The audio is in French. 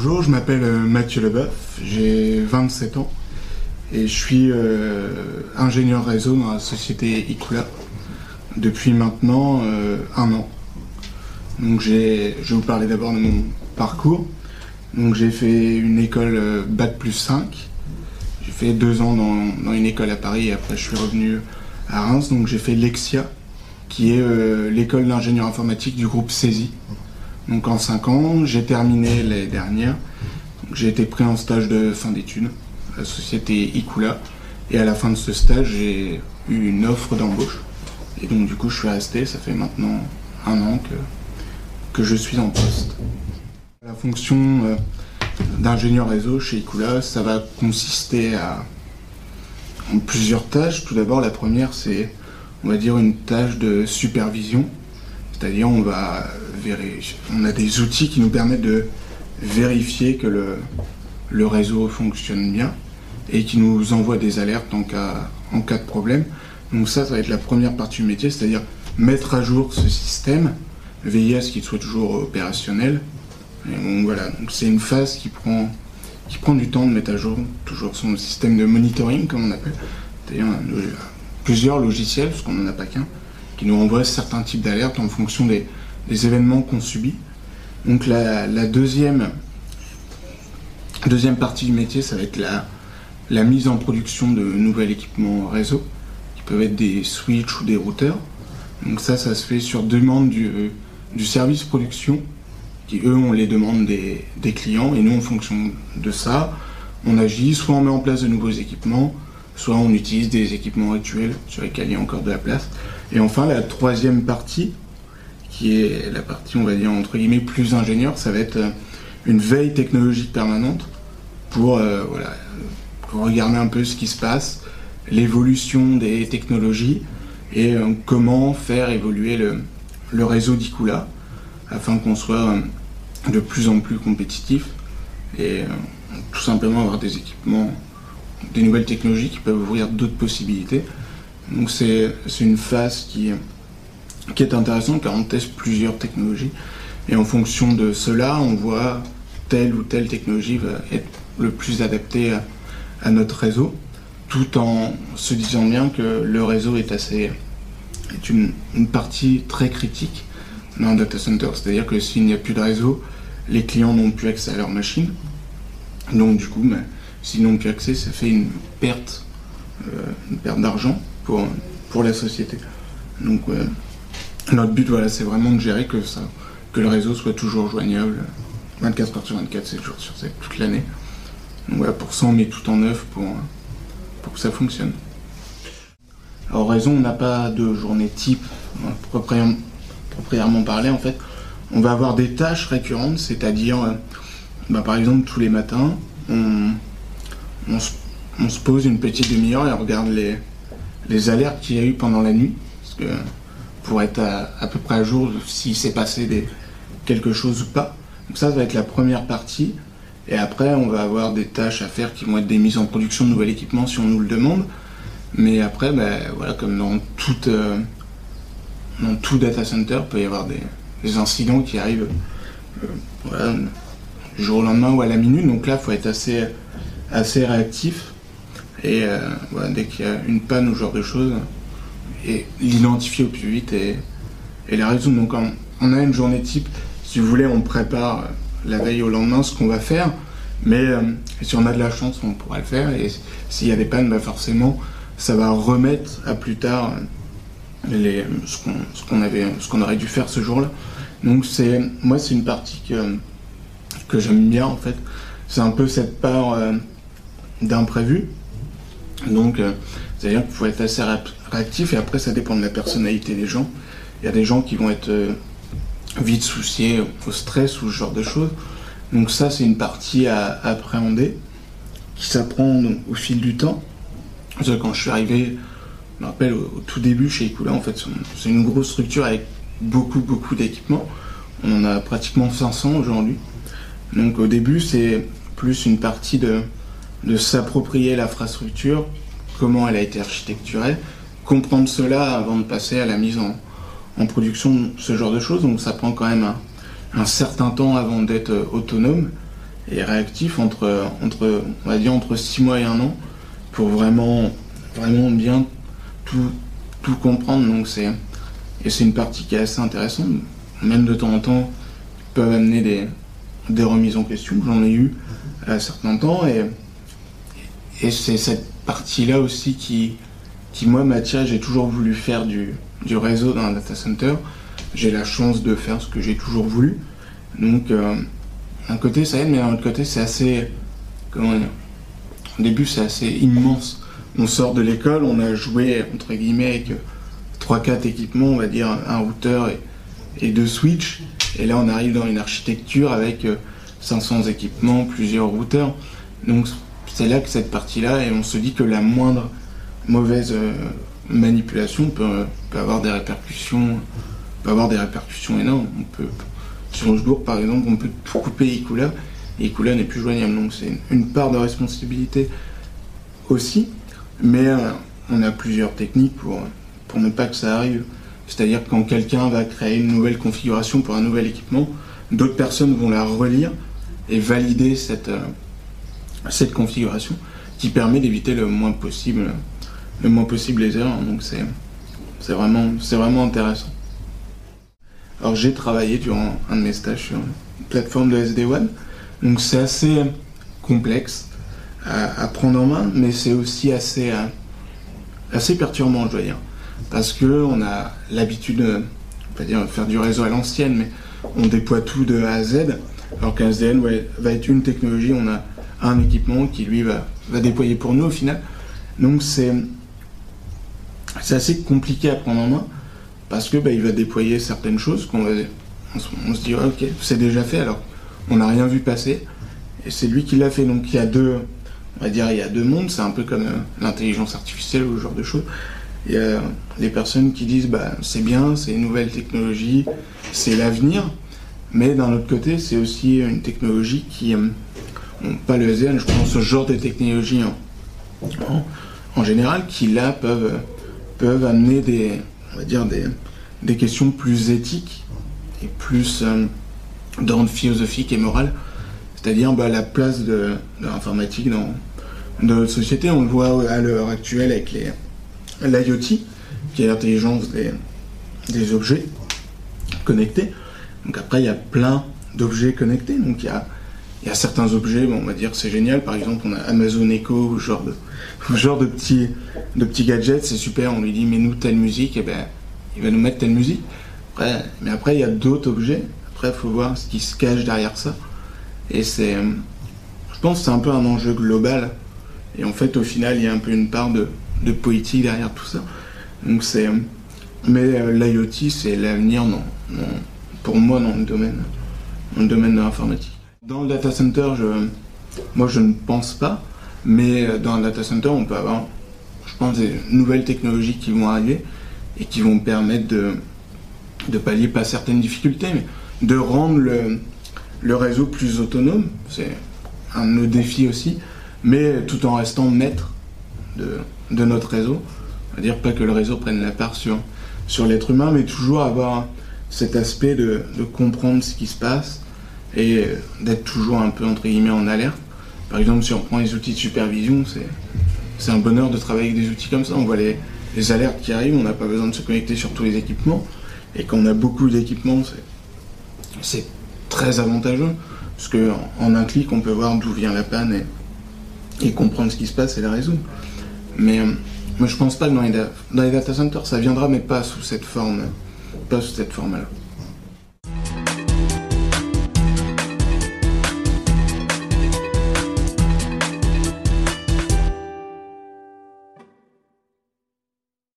Bonjour, je m'appelle euh, Mathieu Leboeuf, j'ai 27 ans et je suis euh, ingénieur réseau dans la société Icula depuis maintenant euh, un an. Donc je vais vous parler d'abord de mon parcours. Donc j'ai fait une école Bac plus 5. J'ai fait deux ans dans, une école à Paris et après je suis revenu à Reims. Donc j'ai fait l'EXIA, qui est l'école d'ingénieur informatique du groupe CESI. Donc en 5 ans, j'ai terminé l'année dernière. J'ai été pris en stage de fin d'études à la société Icula. Et à la fin de ce stage, j'ai eu une offre d'embauche. Et donc du coup, je suis resté. Ça fait maintenant un an que, que je suis en poste. La fonction euh, d'ingénieur réseau chez Icula, ça va consister à en plusieurs tâches. Tout d'abord, la première, c'est, on va dire, une tâche de supervision. C'est-à-dire, on va on a des outils qui nous permettent de vérifier que le, réseau fonctionne bien et qui nous envoient des alertes en cas, de problème. Donc ça, ça va être la première partie du métier, c'est-à-dire mettre à jour ce système, veiller à ce qu'il soit toujours opérationnel. voilà, c'est une phase qui prend, du temps de mettre à jour toujours son système de monitoring, comme on appelle. C'est-à-dire plusieurs logiciels, parce qu'on n'en a pas qu'un, qui nous envoient certains types d'alertes en fonction des, les événements qu'on subit. Donc la, deuxième, deuxième partie du métier, ça va être la, mise en production de nouveaux équipements réseau, qui peuvent être des switches ou des routeurs. Donc ça, ça se fait sur demande du, du service production, qui eux, ont les demandes des, des, clients, et nous, en fonction de ça, on agit, soit on met en place de nouveaux équipements, soit on utilise des équipements actuels sur lesquels il y a encore de la place. Et enfin, la troisième partie, qui est la partie, on va dire, entre guillemets, plus ingénieur, ça va être euh, une veille technologique permanente pour, euh, voilà, regarder un peu ce qui se passe, l'évolution des technologies et euh, comment faire évoluer le, le réseau d'Icula afin qu'on soit de plus en plus compétitif et tout simplement avoir des équipements, des nouvelles technologies qui peuvent ouvrir d'autres possibilités. Donc c'est une phase qui qui est intéressant car on teste plusieurs technologies et en fonction de cela, on voit telle ou telle technologie va être le plus adaptée à, notre réseau, tout en se disant bien que le réseau est assez est une, partie très critique dans un data center. C'est-à-dire que s'il n'y a plus de réseau, les clients n'ont plus accès à leur machine. Donc du coup, ben, s'ils n'ont plus accès, ça fait une perte, euh, une perte d'argent pour, pour la société. Donc notre but, voilà, c'est vraiment de gérer que, ça, que le réseau soit toujours joignable 24 heures sur 24, 7 jours sur 7, toute l'année. Donc voilà, pour ça, on met tout en œuvre pour, que ça fonctionne. Alors, réseau, on n'a pas de journée type, hein, propriément, parlé, en fait. On va avoir des tâches récurrentes, c'est-à-dire, euh, bah, par exemple, tous les matins, on, se, pose une petite demi-heure et on regarde les, alertes qu'il y a eu pendant la nuit. Pour être à, peu près à jour s'il s'est passé quelque chose ou pas. Donc ça, ça va être la première partie. Et après, on va avoir des tâches à faire qui vont être des mises en production de nouvel équipement si on nous le demande. Mais après, ben, voilà, comme dans, toute, euh, dans tout data center, il peut y avoir des, incidents qui arrivent euh, du jour au lendemain ou à la minute. Donc là, il faut être assez, assez réactif. Et euh, dès qu'il y a une panne ou ce genre de choses, et l'identifier au plus vite et, la résoudre. Donc on, a une journée type, si vous voulez, on prépare la veille au lendemain ce qu'on va faire, mais euh, si on a de la chance, on pourra le faire, et s'il y a des pannes, bah forcément, ça va remettre à plus tard les, ce qu'on aurait dû faire ce jour-là. Donc c'est, moi, c'est une partie que, que j'aime bien en fait. C'est un peu cette part euh, d'imprévu. Donc, euh, c'est-à-dire qu'il faut être assez réactif et après ça dépend de la personnalité des gens. Il y a des gens qui vont être euh, vite souciés au stress ou ce genre de choses. Donc ça c'est une partie à, appréhender qui s'apprend au fil du temps. Quand je suis arrivé, je me rappelle au, tout début chez Ecula, en fait c'est une grosse structure avec beaucoup beaucoup d'équipements. On en a pratiquement 500 aujourd'hui. Donc au début c'est plus une partie de, de s'approprier l'infrastructure, comment elle a été architecturée, comprendre cela avant de passer à la mise en, production, ce genre de choses. Donc ça prend quand même un, certain temps avant d'être autonome. et réactif entre, entre, on va dire, entre 6 mois et un an pour vraiment, vraiment bien tout, tout comprendre. Donc c'est, et c'est une partie qui est assez intéressante. Même de temps en temps, peuvent amener des, des remises en question. J'en ai eu à certains temps et, et c'est cette partie-là aussi qui, moi m'attire. J'ai toujours voulu faire du, du réseau dans un data center. J'ai la chance de faire ce que j'ai toujours voulu. Donc, euh, d'un côté, ça aide, mais d'un autre côté, c'est assez. Comment dire Au début, c'est assez immense. On sort de l'école, on a joué, entre guillemets, avec 3-4 équipements, on va dire un routeur et, et deux switches. Et là, on arrive dans une architecture avec 500 euh, équipements, plusieurs routeurs. Donc, c'est là que cette partie-là, et on se dit que la moindre mauvaise euh, manipulation peut, avoir des répercussions, peut avoir des répercussions énormes. On peut, sur jour, par exemple, on peut couper Ikula, et Ikula n'est plus joignable. Donc, c'est une part de responsabilité aussi, mais euh, on a plusieurs techniques pour, pour ne pas que ça arrive. C'est-à-dire quand quelqu'un va créer une nouvelle configuration pour un nouvel équipement, d'autres personnes vont la relire et valider cette, euh, cette configuration qui permet d'éviter le moins possible le moins possible les erreurs. Donc c'est c'est vraiment c'est vraiment intéressant. Alors j'ai travaillé durant un de mes stages sur une plateforme de SD1, donc c'est assez complexe à, prendre en main, mais c'est aussi assez euh, assez perturbant, je dois dire parce que on a l'habitude, de dire faire du réseau à l'ancienne, mais on déploie tout de A à Z, alors qu'un SDN va être une technologie, on a un équipement qui lui va, va déployer pour nous au final. Donc c'est c'est assez compliqué à prendre en main parce que bah, il va déployer certaines choses qu'on va on, se dit ok c'est déjà fait alors on n'a rien vu passer et c'est lui qui l'a fait. Donc il y a deux on va dire il y a deux mondes. C'est un peu comme euh, l'intelligence artificielle ou ce genre de choses. Il y a des personnes qui disent bah, c'est bien, c'est une nouvelle technologie, c'est l'avenir, mais d'un autre côté, c'est aussi une technologie qui, euh, pas le SDN, je pense ce genre de technologie en, en, général, qui là peuvent, peuvent amener des, on va dire des, des questions plus éthiques et plus euh, d'ordre philosophique et moral, c'est-à-dire bah, la place de, l'informatique dans, notre société. On le voit à l'heure actuelle avec l'IoT, qui est l'intelligence des, des, objets connectés. Donc après, il y a plein d'objets connectés. Donc il y a, il y a certains objets, bon, on va dire c'est génial. Par exemple, on a Amazon Echo, genre de, genre de petits, de gadgets, c'est super. On lui dit, mais nous telle musique, et eh ben, il va nous mettre telle musique. Après, mais après, il y a d'autres objets. Après, il faut voir ce qui se cache derrière ça. Et c'est, je pense, c'est un peu un enjeu global. Et en fait, au final, il y a un peu une part de, de politique derrière tout ça. Donc c'est, mais euh, l'IoT c'est l'avenir, non, pour moi dans le domaine, dans le domaine de l'informatique. Dans le data center, moi je ne pense pas, mais euh, dans le data center on peut avoir, je pense, des nouvelles technologies qui vont arriver et qui vont permettre de, pallier pas certaines difficultés, mais de rendre le, réseau plus autonome. C'est un de nos défis aussi, mais tout en restant maître de, notre réseau. C'est-à-dire pas que le réseau prenne la part sur, l'être humain, mais toujours avoir cet aspect de comprendre ce qui se passe et d'être toujours un peu entre guillemets en alerte. Par exemple, si on prend les outils de supervision, c'est un bonheur de travailler avec des outils comme ça. On voit les, les alertes qui arrivent, on n'a pas besoin de se connecter sur tous les équipements. Et quand on a beaucoup d'équipements, c'est très avantageux. Parce qu'en en un clic, on peut voir d'où vient la panne et, et comprendre ce qui se passe et la résoudre. Mais euh, moi, je pense pas que dans les, dans les data centers, ça viendra, mais pas sous cette forme, pas sous cette forme-là.